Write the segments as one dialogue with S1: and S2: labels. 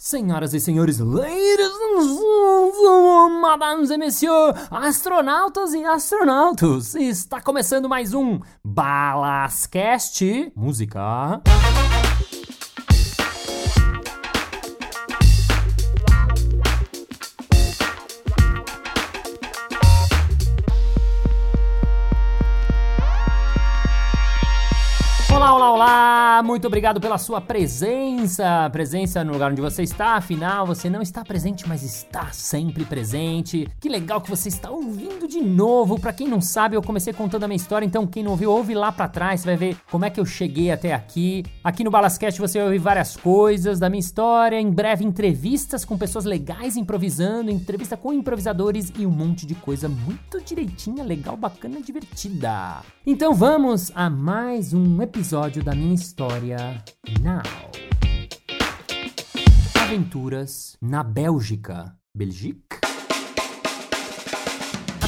S1: Senhoras e senhores, ladies and madams e messieurs, astronautas e astronautas, está começando mais um Balascast Música. Olá! Muito obrigado pela sua presença, presença no lugar onde você está. Afinal, você não está presente, mas está sempre presente. Que legal que você está ouvindo de novo. Para quem não sabe, eu comecei contando a minha história, então quem não ouviu, ouve lá para trás, você vai ver como é que eu cheguei até aqui. Aqui no Balascast você vai ouvir várias coisas da minha história, em breve entrevistas com pessoas legais improvisando, entrevista com improvisadores e um monte de coisa muito direitinha, legal, bacana, divertida. Então vamos a mais um episódio episódio da minha história Now. Aventuras na Bélgica. Belgique?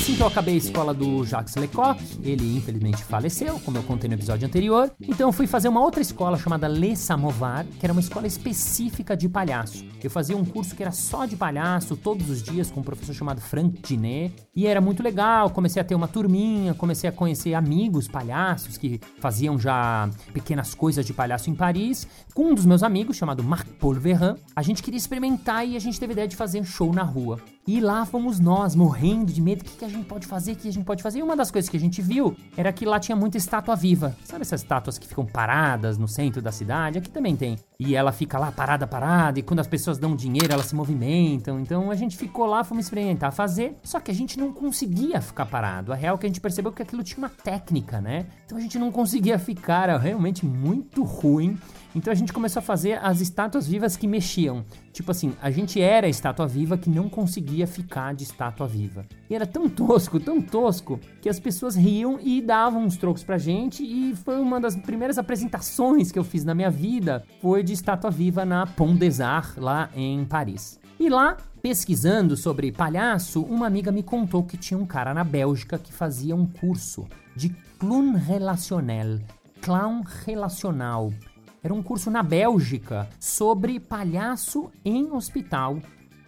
S1: Assim que eu acabei a escola do Jacques Lecoq, ele infelizmente faleceu, como eu contei no episódio anterior, então eu fui fazer uma outra escola chamada Le Samovar, que era uma escola específica de palhaço. Eu fazia um curso que era só de palhaço, todos os dias, com um professor chamado Frank Dinet, e era muito legal, comecei a ter uma turminha, comecei a conhecer amigos palhaços que faziam já pequenas coisas de palhaço em Paris, com um dos meus amigos, chamado Marc Paul Verran, a gente queria experimentar e a gente teve a ideia de fazer um show na rua. E lá fomos nós, morrendo de medo, o que, que a gente pode fazer, o que a gente pode fazer. E uma das coisas que a gente viu era que lá tinha muita estátua viva. Sabe essas estátuas que ficam paradas no centro da cidade? Aqui também tem. E ela fica lá parada, parada, e quando as pessoas dão dinheiro, elas se movimentam. Então a gente ficou lá, fomos experimentar fazer, só que a gente não conseguia ficar parado. A real é que a gente percebeu que aquilo tinha uma técnica, né? Então a gente não conseguia ficar, era realmente muito ruim. Então a gente começou a fazer as estátuas vivas que mexiam. Tipo assim, a gente era a estátua viva que não conseguia ficar de estátua viva. E era tão tosco, tão tosco, que as pessoas riam e davam uns trocos pra gente. E foi uma das primeiras apresentações que eu fiz na minha vida. Foi de estátua viva na Pont des Arts, lá em Paris. E lá, pesquisando sobre palhaço, uma amiga me contou que tinha um cara na Bélgica que fazia um curso de clown relationnel, clown relacional. Era um curso na Bélgica sobre palhaço em hospital.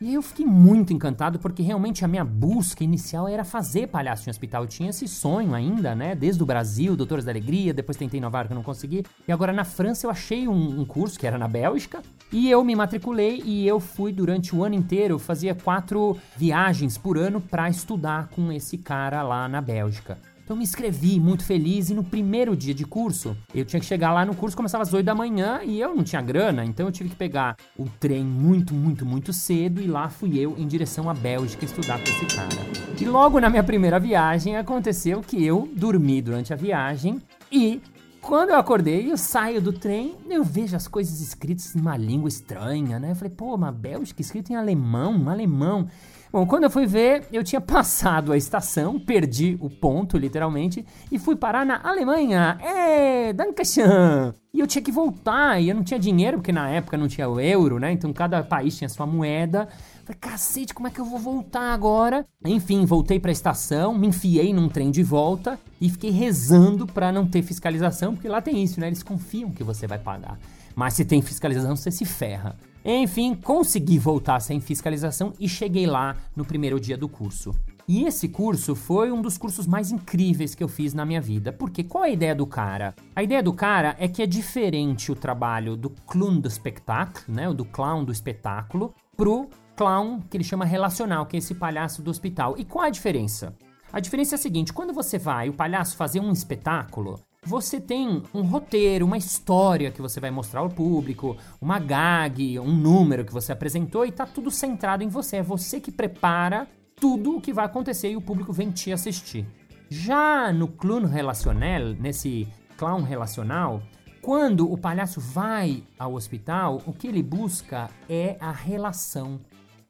S1: E eu fiquei muito encantado porque realmente a minha busca inicial era fazer palhaço em hospital. Eu tinha esse sonho ainda, né? Desde o Brasil, Doutores da Alegria, depois tentei inovar que não consegui. E agora na França eu achei um, um, curso que era na Bélgica e eu me matriculei e eu fui durante o ano inteiro, fazia quatro viagens por ano para estudar com esse cara lá na Bélgica. Então me inscrevi muito feliz e no primeiro dia de curso, eu tinha que chegar lá no curso, começava às 8 da manhã e eu não tinha grana, então eu tive que pegar o trem muito, muito, muito cedo e lá fui eu em direção à Bélgica estudar com esse cara. E logo na minha primeira viagem aconteceu que eu dormi durante a viagem e quando eu acordei, eu saio do trem, eu vejo as coisas escritas em uma língua estranha, né? Eu falei, pô, uma Bélgica escrito em alemão, um alemão. Bom, quando eu fui ver, eu tinha passado a estação, perdi o ponto, literalmente, e fui parar na Alemanha. É, Dankeschön! E eu tinha que voltar, e eu não tinha dinheiro, porque na época não tinha o euro, né? Então cada país tinha sua moeda. Falei, cacete, como é que eu vou voltar agora? Enfim, voltei pra estação, me enfiei num trem de volta e fiquei rezando para não ter fiscalização, porque lá tem isso, né? Eles confiam que você vai pagar. Mas se tem fiscalização, você se ferra. Enfim, consegui voltar sem fiscalização e cheguei lá no primeiro dia do curso. E esse curso foi um dos cursos mais incríveis que eu fiz na minha vida. Porque qual é a ideia do cara? A ideia do cara é que é diferente o trabalho do clown do espetáculo, né, do clown do espetáculo, pro clown que ele chama relacional, que é esse palhaço do hospital. E qual a diferença? A diferença é a seguinte: quando você vai o palhaço fazer um espetáculo, você tem um roteiro, uma história que você vai mostrar ao público, uma gag, um número que você apresentou e tá tudo centrado em você. É você que prepara tudo o que vai acontecer e o público vem te assistir. Já no clown relacional, nesse clown relacional, quando o palhaço vai ao hospital, o que ele busca é a relação.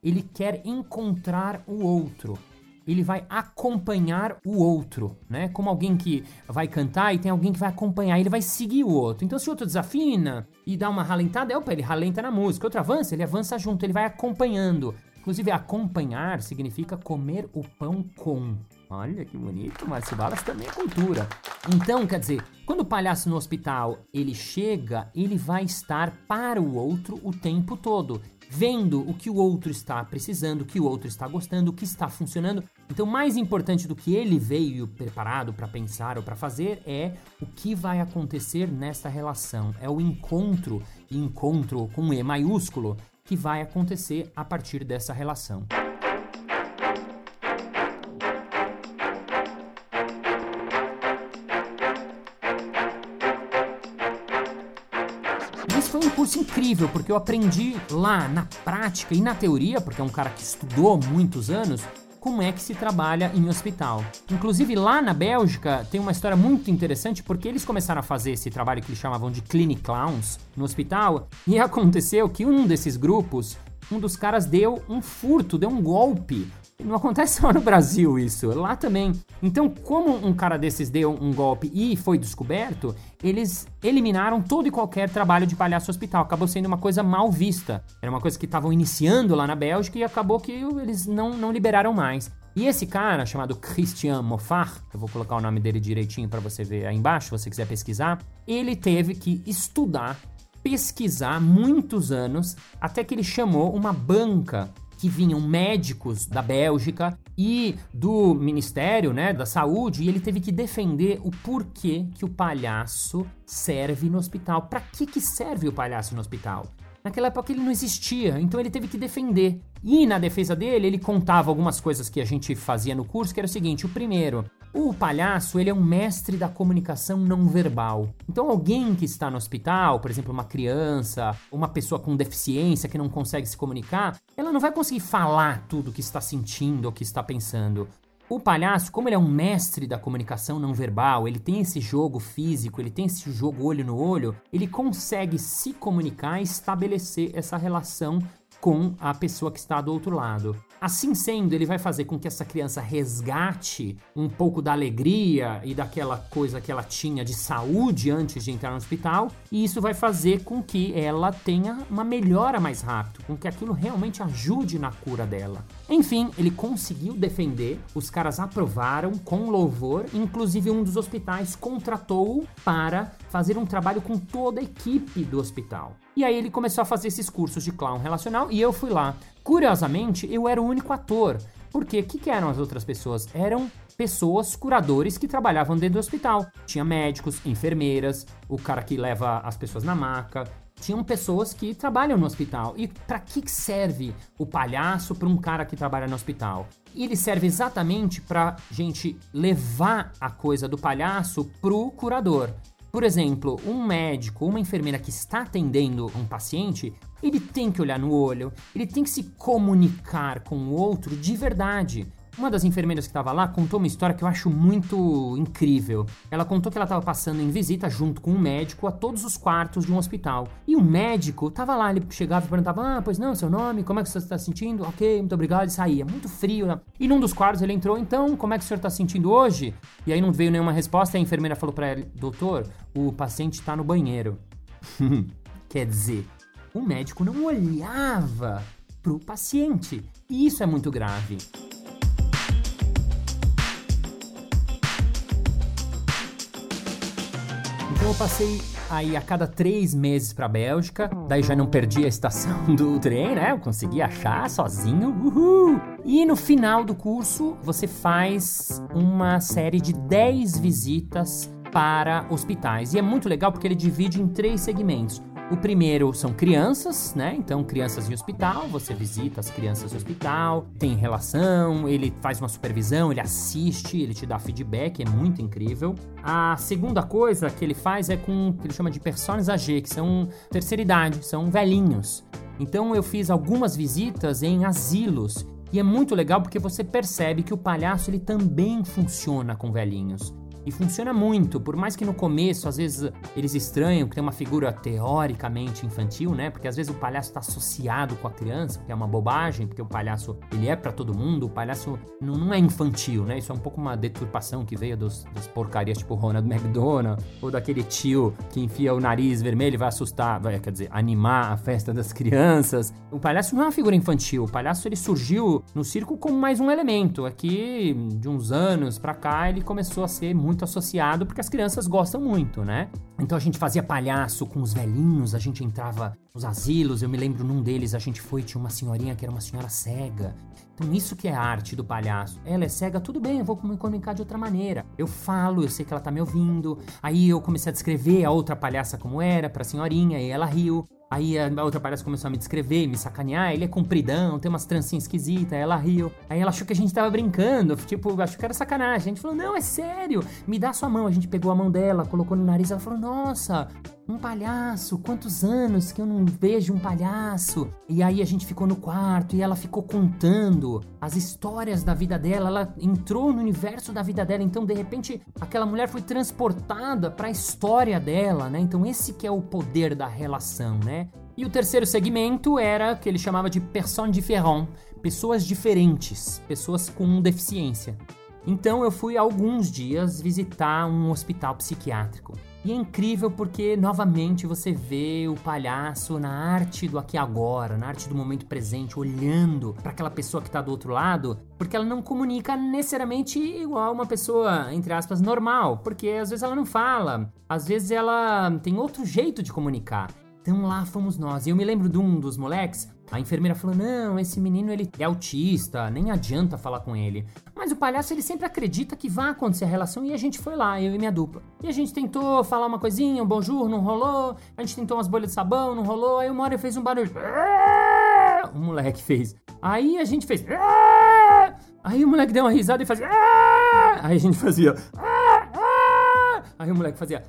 S1: Ele quer encontrar o outro ele vai acompanhar o outro, né? Como alguém que vai cantar e tem alguém que vai acompanhar, ele vai seguir o outro. Então, se o outro desafina e dá uma ralentada, opa, ele ralenta na música. Outro avança, ele avança junto, ele vai acompanhando. Inclusive, acompanhar significa comer o pão com. Olha que bonito, Márcio Balas também é cultura. Então, quer dizer, quando o palhaço no hospital ele chega, ele vai estar para o outro o tempo todo, vendo o que o outro está precisando, o que o outro está gostando, o que está funcionando. Então, mais importante do que ele veio preparado para pensar ou para fazer é o que vai acontecer nessa relação. É o encontro, encontro com E maiúsculo, que vai acontecer a partir dessa relação. Incrível, porque eu aprendi lá na prática e na teoria, porque é um cara que estudou muitos anos, como é que se trabalha em hospital. Inclusive lá na Bélgica tem uma história muito interessante porque eles começaram a fazer esse trabalho que eles chamavam de clinic clowns no hospital e aconteceu que um desses grupos, um dos caras deu um furto, deu um golpe não acontece só no Brasil isso, lá também. Então, como um cara desses deu um golpe e foi descoberto, eles eliminaram todo e qualquer trabalho de palhaço hospital. Acabou sendo uma coisa mal vista. Era uma coisa que estavam iniciando lá na Bélgica e acabou que eles não, não liberaram mais. E esse cara, chamado Christian Moffat, eu vou colocar o nome dele direitinho para você ver aí embaixo, se você quiser pesquisar, ele teve que estudar, pesquisar muitos anos, até que ele chamou uma banca que vinham médicos da Bélgica e do Ministério né, da Saúde e ele teve que defender o porquê que o palhaço serve no hospital. Para que, que serve o palhaço no hospital? Naquela época ele não existia, então ele teve que defender. E na defesa dele, ele contava algumas coisas que a gente fazia no curso, que era o seguinte: o primeiro, o palhaço, ele é um mestre da comunicação não verbal. Então, alguém que está no hospital, por exemplo, uma criança, uma pessoa com deficiência que não consegue se comunicar, ela não vai conseguir falar tudo o que está sentindo ou que está pensando. O palhaço, como ele é um mestre da comunicação não verbal, ele tem esse jogo físico, ele tem esse jogo olho no olho, ele consegue se comunicar e estabelecer essa relação com a pessoa que está do outro lado. Assim sendo, ele vai fazer com que essa criança resgate um pouco da alegria e daquela coisa que ela tinha de saúde antes de entrar no hospital, e isso vai fazer com que ela tenha uma melhora mais rápido, com que aquilo realmente ajude na cura dela. Enfim, ele conseguiu defender, os caras aprovaram com louvor, inclusive um dos hospitais contratou-o para fazer um trabalho com toda a equipe do hospital. E aí ele começou a fazer esses cursos de clown relacional e eu fui lá. Curiosamente, eu era o único ator. Porque o que, que eram as outras pessoas? Eram pessoas, curadores que trabalhavam dentro do hospital. Tinha médicos, enfermeiras, o cara que leva as pessoas na maca. Tinham pessoas que trabalham no hospital. E para que serve o palhaço para um cara que trabalha no hospital? Ele serve exatamente para gente levar a coisa do palhaço pro curador. Por exemplo, um médico, uma enfermeira que está atendendo um paciente, ele tem que olhar no olho, ele tem que se comunicar com o outro de verdade. Uma das enfermeiras que estava lá contou uma história que eu acho muito incrível. Ela contou que ela estava passando em visita junto com um médico a todos os quartos de um hospital. E o médico estava lá, ele chegava e perguntava: Ah, pois não, seu nome, como é que você está se sentindo? Ok, muito obrigado, e saía. Muito frio. Né? E num dos quartos ele entrou: Então, como é que o senhor está se sentindo hoje? E aí não veio nenhuma resposta e a enfermeira falou para ele: Doutor, o paciente está no banheiro. Quer dizer, o médico não olhava pro paciente. E isso é muito grave. Então eu passei aí a cada três meses pra Bélgica, daí já não perdi a estação do trem, né? Eu consegui achar sozinho, uhul! E no final do curso, você faz uma série de 10 visitas para hospitais. E é muito legal porque ele divide em três segmentos. O primeiro são crianças, né? Então, crianças em hospital, você visita as crianças no hospital, tem relação, ele faz uma supervisão, ele assiste, ele te dá feedback, é muito incrível. A segunda coisa que ele faz é com o que ele chama de personas AG, que são terceira idade, são velhinhos. Então, eu fiz algumas visitas em asilos e é muito legal porque você percebe que o palhaço ele também funciona com velhinhos. E funciona muito, por mais que no começo, às vezes, eles estranham que tem uma figura teoricamente infantil, né? Porque às vezes o palhaço está associado com a criança, que é uma bobagem, porque o palhaço, ele é para todo mundo, o palhaço não, não, é infantil, né? Isso é um pouco uma deturpação que veio dos, das porcarias tipo Ronald McDonald, ou daquele tio que enfia o nariz vermelho e vai assustar, vai, quer dizer, animar a festa das crianças. O palhaço não é uma figura infantil, o palhaço ele surgiu no circo como mais um elemento. Aqui, de uns anos pra cá, ele começou a ser muito associado porque as crianças gostam muito, né? Então a gente fazia palhaço com os velhinhos, a gente entrava nos asilos, eu me lembro num deles a gente foi, tinha uma senhorinha que era uma senhora cega. Então isso que é arte do palhaço. Ela é cega, tudo bem, eu vou me comunicar de outra maneira. Eu falo, eu sei que ela tá me ouvindo. Aí eu comecei a descrever a outra palhaça como era pra senhorinha e ela riu. Aí a outra palhaça começou a me descrever, me sacanear. Ele é compridão, tem umas trancinhas esquisitas. Ela riu. Aí ela achou que a gente tava brincando. Tipo, achou que era sacanagem. A gente falou: Não, é sério. Me dá sua mão. A gente pegou a mão dela, colocou no nariz. Ela falou: Nossa, um palhaço. Quantos anos que eu não vejo um palhaço? E aí a gente ficou no quarto e ela ficou contando as histórias da vida dela. Ela entrou no universo da vida dela. Então, de repente, aquela mulher foi transportada para a história dela, né? Então, esse que é o poder da relação, né? E o terceiro segmento era que ele chamava de personnes différentes, pessoas diferentes, pessoas com deficiência. Então eu fui alguns dias visitar um hospital psiquiátrico. E é incrível porque novamente você vê o palhaço na arte do aqui agora, na arte do momento presente, olhando para aquela pessoa que está do outro lado, porque ela não comunica necessariamente igual uma pessoa, entre aspas, normal, porque às vezes ela não fala, às vezes ela tem outro jeito de comunicar. Então lá fomos nós. E eu me lembro de um dos moleques, a enfermeira falou: "Não, esse menino ele é autista, nem adianta falar com ele". Mas o palhaço ele sempre acredita que vai acontecer a relação e a gente foi lá, eu e minha dupla. E a gente tentou falar uma coisinha, um bonjour, não rolou. A gente tentou umas bolhas de sabão, não rolou. Aí uma hora fez um barulho. O moleque fez. Aí a gente fez. Aí o moleque deu uma risada e fazia. Aí a gente fazia. Aí o moleque fazia.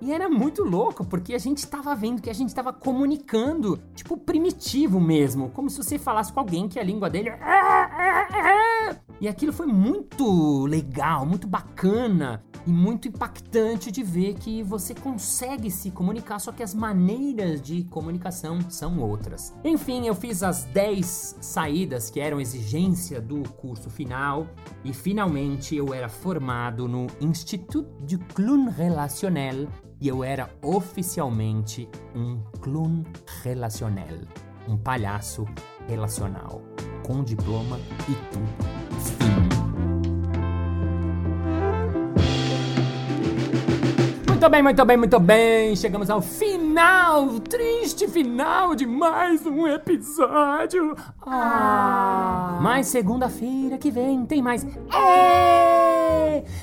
S1: E era muito louco, porque a gente tava vendo que a gente tava comunicando, tipo, primitivo mesmo. Como se você falasse com alguém que a língua dele. E aquilo foi muito legal, muito bacana e muito impactante de ver que você consegue se comunicar, só que as maneiras de comunicação são outras. Enfim, eu fiz as 10 saídas que eram exigência do curso final e finalmente eu era formado no Institut du Clown Relationnel e eu era oficialmente um clown relacional, um palhaço relacional, com diploma e tudo. Fim. Muito bem, muito bem, muito bem. Chegamos ao final, triste final de mais um episódio. Ah. Mas segunda-feira que vem tem mais. É!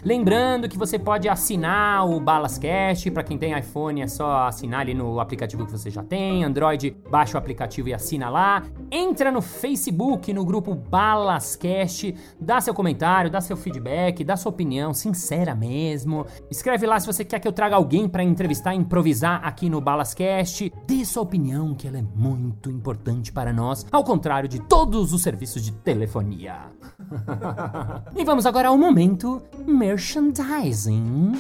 S1: Lembrando que você pode assinar o Balascast. Para quem tem iPhone é só assinar ali no aplicativo que você já tem. Android, baixa o aplicativo e assina lá. Entra no Facebook, no grupo Balascast. Dá seu comentário, dá seu feedback, dá sua opinião, sincera mesmo. Escreve lá se você quer que eu traga alguém para entrevistar, improvisar aqui no Balascast. Dê sua opinião, que ela é muito importante para nós, ao contrário de todos os serviços de telefonia. e vamos agora ao momento merchandising.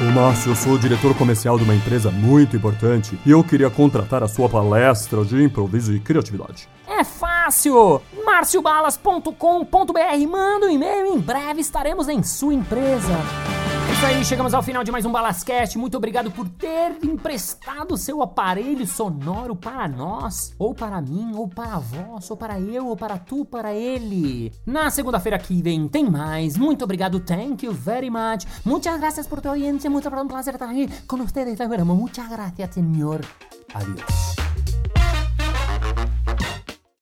S2: Ô Márcio, eu sou diretor comercial de uma empresa muito importante e eu queria contratar a sua palestra de improviso e criatividade.
S1: É fácil! marciobalas.com.br Manda um e-mail em breve estaremos em sua empresa. Isso aí, chegamos ao final de mais um Balascast. Muito obrigado por ter emprestado seu aparelho sonoro para nós, ou para mim, ou para vós, ou para eu, ou para tu, para ele. Na segunda-feira que vem tem mais. Muito obrigado, thank you very much. Muchas gracias por tu audiencia, muito prazer estar aqui com ustedes. Muchas gracias, senhor. Adiós.